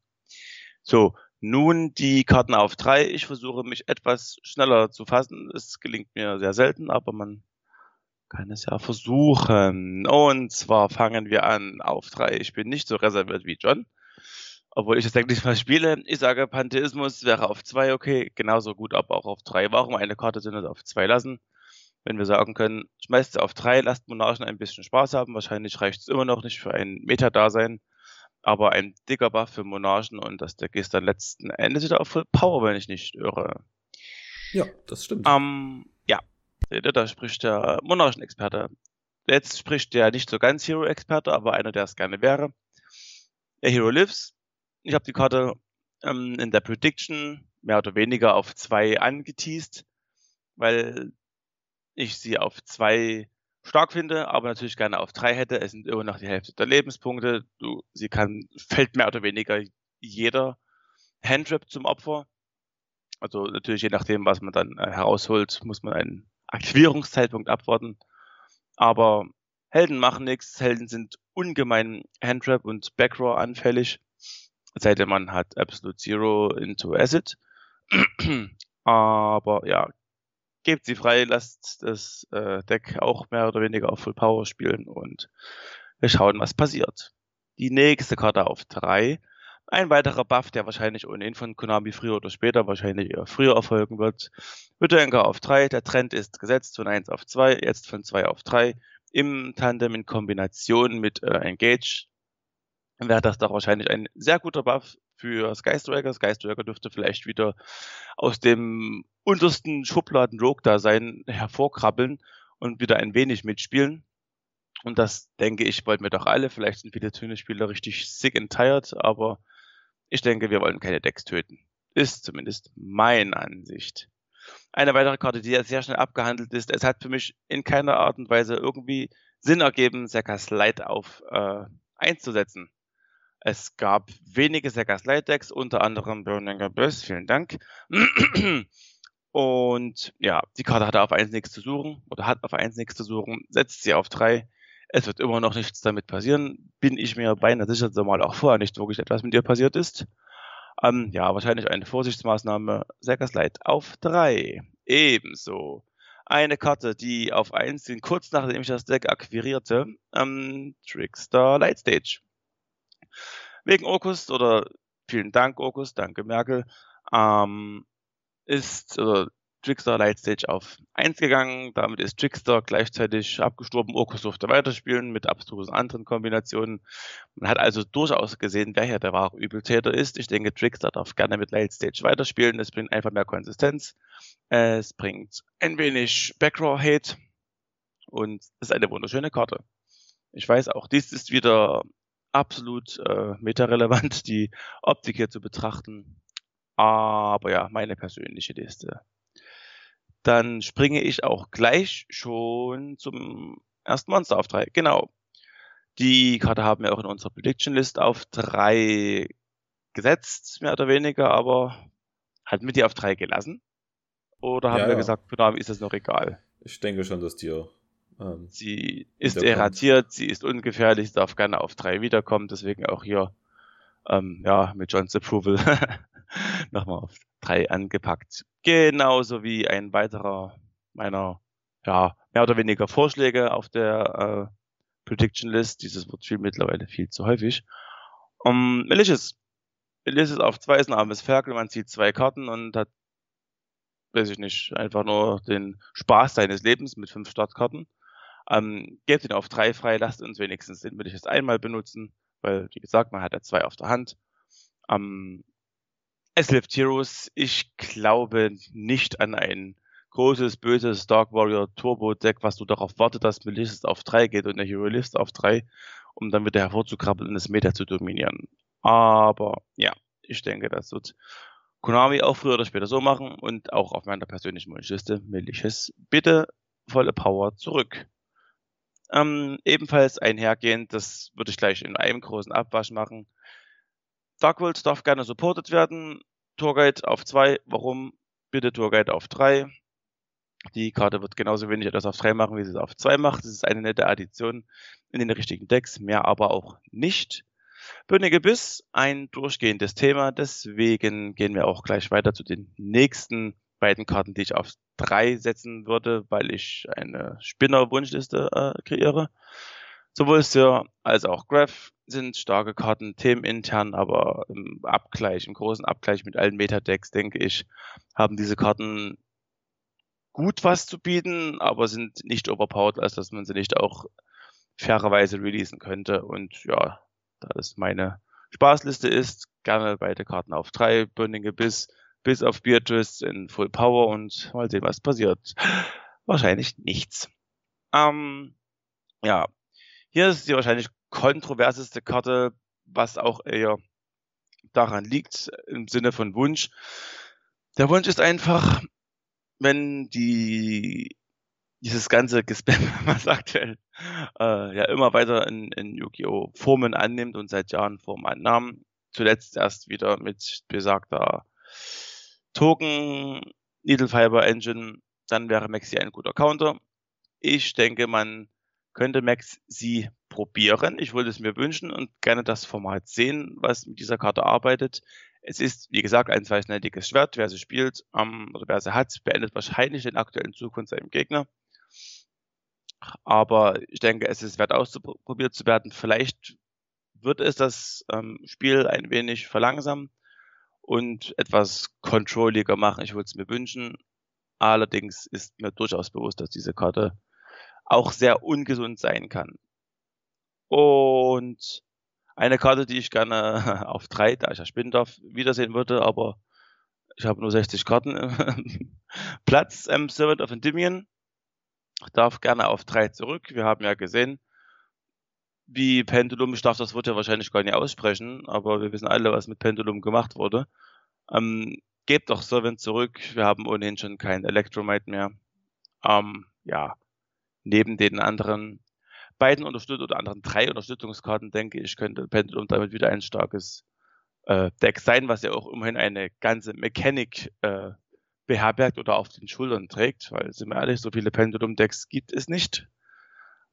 So, nun die Karten auf drei. Ich versuche mich etwas schneller zu fassen. Es gelingt mir sehr selten, aber man kann es ja versuchen. Und zwar fangen wir an auf drei. Ich bin nicht so reserviert wie John. Obwohl ich das eigentlich mal spiele. Ich sage, Pantheismus wäre auf zwei okay. Genauso gut, aber auch auf drei. Warum eine Karte sind auf zwei lassen? wenn wir sagen können, schmeißt sie auf drei, lasst Monarchen ein bisschen Spaß haben. Wahrscheinlich reicht es immer noch nicht für ein Meta-Dasein, aber ein dicker Buff für Monarchen und das Deck ist dann letzten Endes wieder auf Full Power, wenn ich nicht irre. Ja, das stimmt. Ähm, ja, da spricht der Monarchen-Experte. Jetzt spricht der nicht so ganz Hero-Experte, aber einer, der es gerne wäre. Der Hero Lives. Ich habe die Karte ähm, in der Prediction mehr oder weniger auf zwei angeteased, weil ich sie auf zwei stark finde, aber natürlich gerne auf drei hätte. Es sind immer noch die Hälfte der Lebenspunkte. Du, sie kann, fällt mehr oder weniger jeder Handtrap zum Opfer. Also natürlich je nachdem, was man dann äh, herausholt, muss man einen Aktivierungszeitpunkt abwarten. Aber Helden machen nichts. Helden sind ungemein Handtrap und Backrow anfällig. Seitdem man hat Absolute Zero into Acid. Aber ja, gebt sie frei, lasst das äh, Deck auch mehr oder weniger auf Full Power spielen und wir schauen, was passiert. Die nächste Karte auf drei. Ein weiterer Buff, der wahrscheinlich ohnehin von Konami früher oder später, wahrscheinlich eher früher erfolgen wird. Widoenka auf drei. Der Trend ist gesetzt von eins auf zwei, jetzt von zwei auf drei. Im Tandem in Kombination mit äh, Engage wäre das doch wahrscheinlich ein sehr guter Buff für Skystriker. Skystriker dürfte vielleicht wieder aus dem untersten Schubladen Rogue da sein hervorkrabbeln und wieder ein wenig mitspielen. Und das denke ich, wollten wir doch alle. Vielleicht sind viele Töne-Spieler richtig sick and tired, aber ich denke, wir wollen keine Decks töten. Ist zumindest meine Ansicht. Eine weitere Karte, die ja sehr schnell abgehandelt ist. Es hat für mich in keiner Art und Weise irgendwie Sinn ergeben, Sekas Light auf äh, einzusetzen. Es gab wenige Sega Slide Decks, unter anderem Burning Abyss, vielen Dank. Und ja, die Karte hatte auf 1 nichts zu suchen oder hat auf 1 nichts zu suchen, setzt sie auf 3. Es wird immer noch nichts damit passieren. Bin ich mir beinahe sicher, zumal auch vorher nicht wirklich etwas mit ihr passiert ist. Ähm, ja, wahrscheinlich eine Vorsichtsmaßnahme. Sega Slide auf 3. Ebenso eine Karte, die auf 1 ging, kurz nachdem ich das Deck akquirierte. Ähm, Trickster Lightstage wegen Orkus oder vielen Dank Orkus, danke Merkel, ähm, ist oder Trickster Lightstage auf 1 gegangen. Damit ist Trickster gleichzeitig abgestorben. Orkus durfte weiterspielen mit abstrusen anderen Kombinationen. Man hat also durchaus gesehen, wer hier der wahre Übeltäter ist. Ich denke, Trickster darf gerne mit Lightstage weiterspielen. Es bringt einfach mehr Konsistenz. Es bringt ein wenig Backrow-Hate. Und es ist eine wunderschöne Karte. Ich weiß auch, dies ist wieder absolut äh, metarelevant, die Optik hier zu betrachten. Aber ja, meine persönliche Liste. Dann springe ich auch gleich schon zum ersten Monster auf drei. Genau. Die Karte haben wir auch in unserer Prediction List auf drei gesetzt, mehr oder weniger, aber hatten wir die auf drei gelassen? Oder haben ja, wir ja. gesagt, für Namen ist das noch egal? Ich denke schon, dass die ähm, sie ist erratiert, sie ist ungefährlich, darf gerne auf drei wiederkommen, deswegen auch hier ähm, ja, mit Johns Approval nochmal auf drei angepackt. Genauso wie ein weiterer meiner ja, mehr oder weniger Vorschläge auf der äh, Prediction List. Dieses wird viel mittlerweile viel zu häufig. Um, Malicious. Malicious auf zwei ist ein armes Ferkel, man zieht zwei Karten und hat, weiß ich nicht, einfach nur den Spaß seines Lebens mit fünf Startkarten. Ähm, gebt ihn auf drei frei, lasst uns wenigstens den jetzt einmal benutzen, weil, wie gesagt, man hat ja zwei auf der Hand. Ähm, S-Lift Heroes, ich glaube nicht an ein großes, böses Dark Warrior Turbo Deck, was du darauf wartet, dass Melissas auf drei geht und der Hero List auf drei, um dann wieder hervorzukrabbeln und das Meta zu dominieren. Aber ja, ich denke, das wird Konami auch früher oder später so machen und auch auf meiner persönlichen Wunschliste es bitte volle Power zurück. Ähm, ebenfalls einhergehend, das würde ich gleich in einem großen Abwasch machen. Darkworld darf gerne supported werden. Tourguide auf 2. Warum? Bitte Tourguide auf 3. Die Karte wird genauso wenig etwas auf 3 machen, wie sie es auf 2 macht. Das ist eine nette Addition in den richtigen Decks, mehr aber auch nicht. Bönnige Biss, ein durchgehendes Thema, deswegen gehen wir auch gleich weiter zu den nächsten beiden Karten, die ich auf drei setzen würde, weil ich eine Spinner-Wunschliste äh, kreiere. Sowohl Sir als auch Graph sind starke Karten, themenintern, aber im Abgleich, im großen Abgleich mit allen Metadecks, denke ich, haben diese Karten gut was zu bieten, aber sind nicht overpowered, als dass man sie nicht auch fairerweise releasen könnte. Und ja, da das meine Spaßliste ist, gerne beide Karten auf drei, Burning Abyss bis auf Beatrice in Full Power und mal sehen, was passiert. Wahrscheinlich nichts. Ähm, ja, hier ist die wahrscheinlich kontroverseste Karte, was auch eher daran liegt, im Sinne von Wunsch. Der Wunsch ist einfach, wenn die dieses ganze Gespam, was aktuell äh, ja immer weiter in, in Yu-Gi-Oh! Formen annimmt und seit Jahren Formen annahm. Zuletzt erst wieder mit besagter Token Needle Fiber Engine, dann wäre Maxi ein guter Counter. Ich denke, man könnte Max sie probieren. Ich würde es mir wünschen und gerne das Format sehen, was mit dieser Karte arbeitet. Es ist, wie gesagt, ein zweischneidiges Schwert. Wer sie spielt ähm, oder wer sie hat, beendet wahrscheinlich den aktuellen Zug von seinem Gegner. Aber ich denke, es ist wert ausprobiert zu werden. Vielleicht wird es das ähm, Spiel ein wenig verlangsamen und etwas controlliger machen. Ich würde es mir wünschen. Allerdings ist mir durchaus bewusst, dass diese Karte auch sehr ungesund sein kann. Und eine Karte, die ich gerne auf drei, da ich ja spielen darf, wiedersehen würde, aber ich habe nur 60 Karten Platz, ähm, Servant of Endymion darf gerne auf drei zurück. Wir haben ja gesehen, wie Pendulum, ich darf das Wort ja wahrscheinlich gar nicht aussprechen, aber wir wissen alle, was mit Pendulum gemacht wurde. Ähm, gebt doch Servant zurück. Wir haben ohnehin schon kein Electromite mehr. Ähm, ja, neben den anderen beiden Unterstützungen oder anderen drei Unterstützungskarten, denke ich, könnte Pendulum damit wieder ein starkes äh, Deck sein, was ja auch immerhin eine ganze Mechanik äh, beherbergt oder auf den Schultern trägt, weil, sind wir ehrlich, so viele Pendulum-Decks gibt es nicht.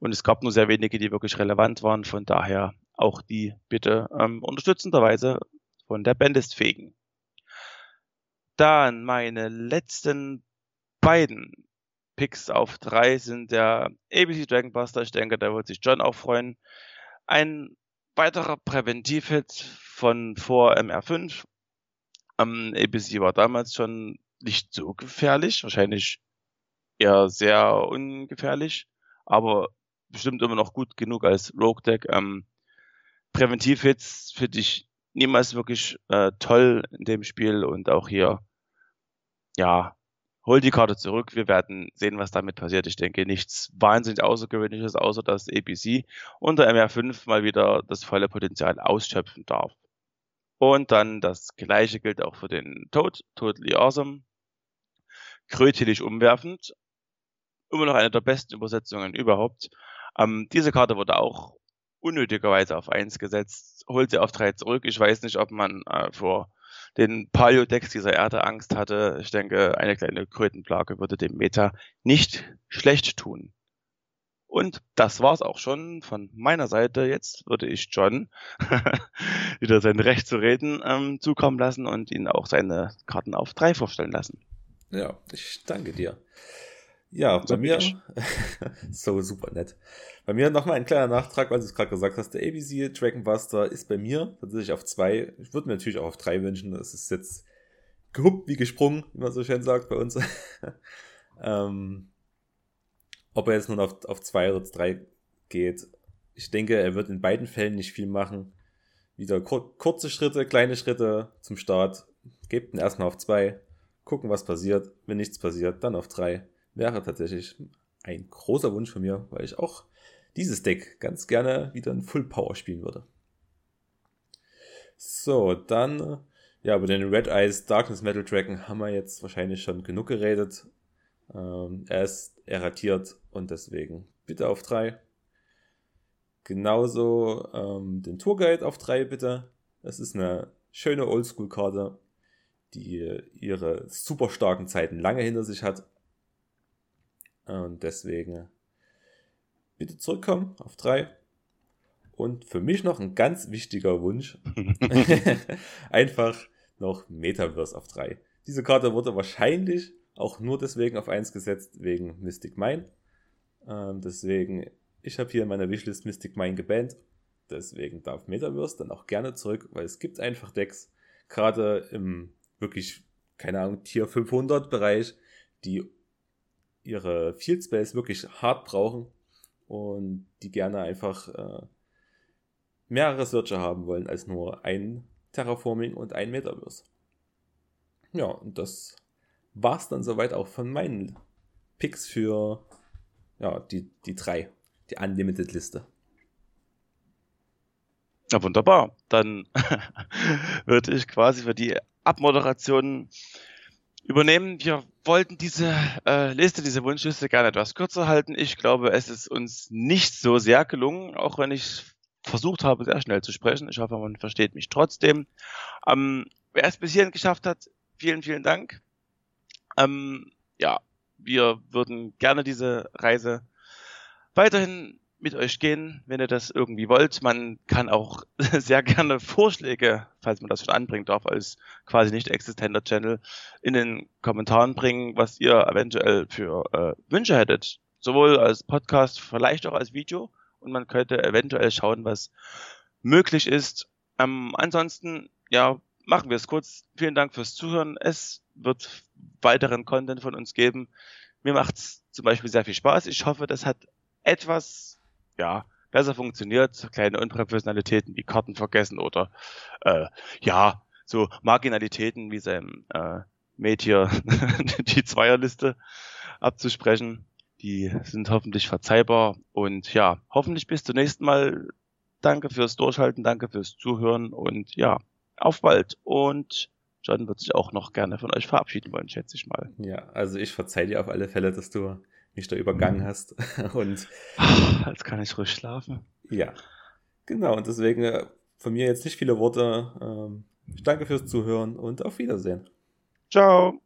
Und es gab nur sehr wenige, die wirklich relevant waren. Von daher auch die bitte ähm, unterstützenderweise von der Bandist fegen. Dann meine letzten beiden Picks auf drei sind der ABC Dragon Buster. Ich denke, da wird sich John auch freuen. Ein weiterer Präventivhit von vor MR5. Ähm, ABC war damals schon nicht so gefährlich, wahrscheinlich eher sehr ungefährlich, aber bestimmt immer noch gut genug als Rogue Deck. Ähm, Präventivhits finde ich niemals wirklich äh, toll in dem Spiel und auch hier, ja, hol die Karte zurück. Wir werden sehen, was damit passiert. Ich denke nichts wahnsinnig Außergewöhnliches, außer dass ABC unter MR5 mal wieder das volle Potenzial ausschöpfen darf. Und dann das gleiche gilt auch für den Toad, Totally Awesome. Krötelig umwerfend. Immer noch eine der besten Übersetzungen überhaupt. Ähm, diese Karte wurde auch unnötigerweise auf 1 gesetzt, holt sie auf 3 zurück. Ich weiß nicht, ob man äh, vor den Paleo-Decks dieser Erde Angst hatte. Ich denke, eine kleine Krötenplage würde dem Meta nicht schlecht tun. Und das war's auch schon von meiner Seite. Jetzt würde ich John wieder sein Recht zu reden ähm, zukommen lassen und ihn auch seine Karten auf drei vorstellen lassen. Ja, ich danke dir. Ja, bei mir, so super nett. Bei mir nochmal ein kleiner Nachtrag, weil du es gerade gesagt hast, der ABC Dragon Buster ist bei mir tatsächlich auf zwei. Ich würde mir natürlich auch auf drei wünschen. Das ist jetzt gehuppt wie gesprungen, wie man so schön sagt bei uns. ähm, ob er jetzt nun auf, auf zwei oder drei geht, ich denke, er wird in beiden Fällen nicht viel machen. Wieder kur kurze Schritte, kleine Schritte zum Start. Gebt ihn erstmal auf zwei, gucken, was passiert. Wenn nichts passiert, dann auf drei wäre tatsächlich ein großer Wunsch von mir, weil ich auch dieses Deck ganz gerne wieder in Full Power spielen würde. So, dann, ja, über den Red Eyes Darkness Metal Dragon haben wir jetzt wahrscheinlich schon genug geredet. Ähm, er ist erratiert und deswegen bitte auf drei. Genauso ähm, den Tourguide auf drei bitte. Das ist eine schöne Oldschool-Karte, die ihre super starken Zeiten lange hinter sich hat und deswegen bitte zurückkommen auf drei. Und für mich noch ein ganz wichtiger Wunsch. Einfach noch Metaverse auf drei. Diese Karte wurde wahrscheinlich auch nur deswegen auf eins gesetzt, wegen Mystic Mine. Ähm, deswegen, ich habe hier in meiner Wishlist Mystic Mine gebannt. Deswegen darf Metaverse dann auch gerne zurück, weil es gibt einfach Decks, gerade im wirklich, keine Ahnung, Tier 500 Bereich, die ihre Field Space wirklich hart brauchen und die gerne einfach äh, mehrere Searcher haben wollen als nur ein Terraforming und ein Metaverse. Ja, und das war's dann soweit auch von meinen Picks für ja, die, die drei, die Unlimited-Liste. Ja, wunderbar. Dann würde ich quasi für die Abmoderation übernehmen. Wir wollten diese äh, Liste, diese Wunschliste gerne etwas kürzer halten. Ich glaube, es ist uns nicht so sehr gelungen, auch wenn ich versucht habe, sehr schnell zu sprechen. Ich hoffe, man versteht mich trotzdem. Ähm, wer es bis hierhin geschafft hat, vielen, vielen Dank. Ähm, ja, wir würden gerne diese Reise weiterhin mit euch gehen, wenn ihr das irgendwie wollt. Man kann auch sehr gerne Vorschläge, falls man das schon anbringen darf, als quasi nicht existenter Channel, in den Kommentaren bringen, was ihr eventuell für äh, Wünsche hättet. Sowohl als Podcast, vielleicht auch als Video. Und man könnte eventuell schauen, was möglich ist. Ähm, ansonsten, ja, machen wir es kurz. Vielen Dank fürs Zuhören. Es wird weiteren Content von uns geben. Mir macht es zum Beispiel sehr viel Spaß. Ich hoffe, das hat etwas ja, besser funktioniert. Kleine Unprofessionalitäten wie Karten vergessen oder äh, ja, so Marginalitäten wie seinem äh, hier die Zweierliste abzusprechen. Die sind hoffentlich verzeihbar. Und ja, hoffentlich bis zum nächsten Mal. Danke fürs Durchhalten, danke fürs Zuhören und ja, auf bald. Und John wird sich auch noch gerne von euch verabschieden wollen, schätze ich mal. Ja, also ich verzeihe dir auf alle Fälle, dass du mich da übergangen hast. Und jetzt kann ich ruhig schlafen. Ja, genau. Und deswegen äh, von mir jetzt nicht viele Worte. Ähm, ich danke fürs Zuhören und auf Wiedersehen. Ciao.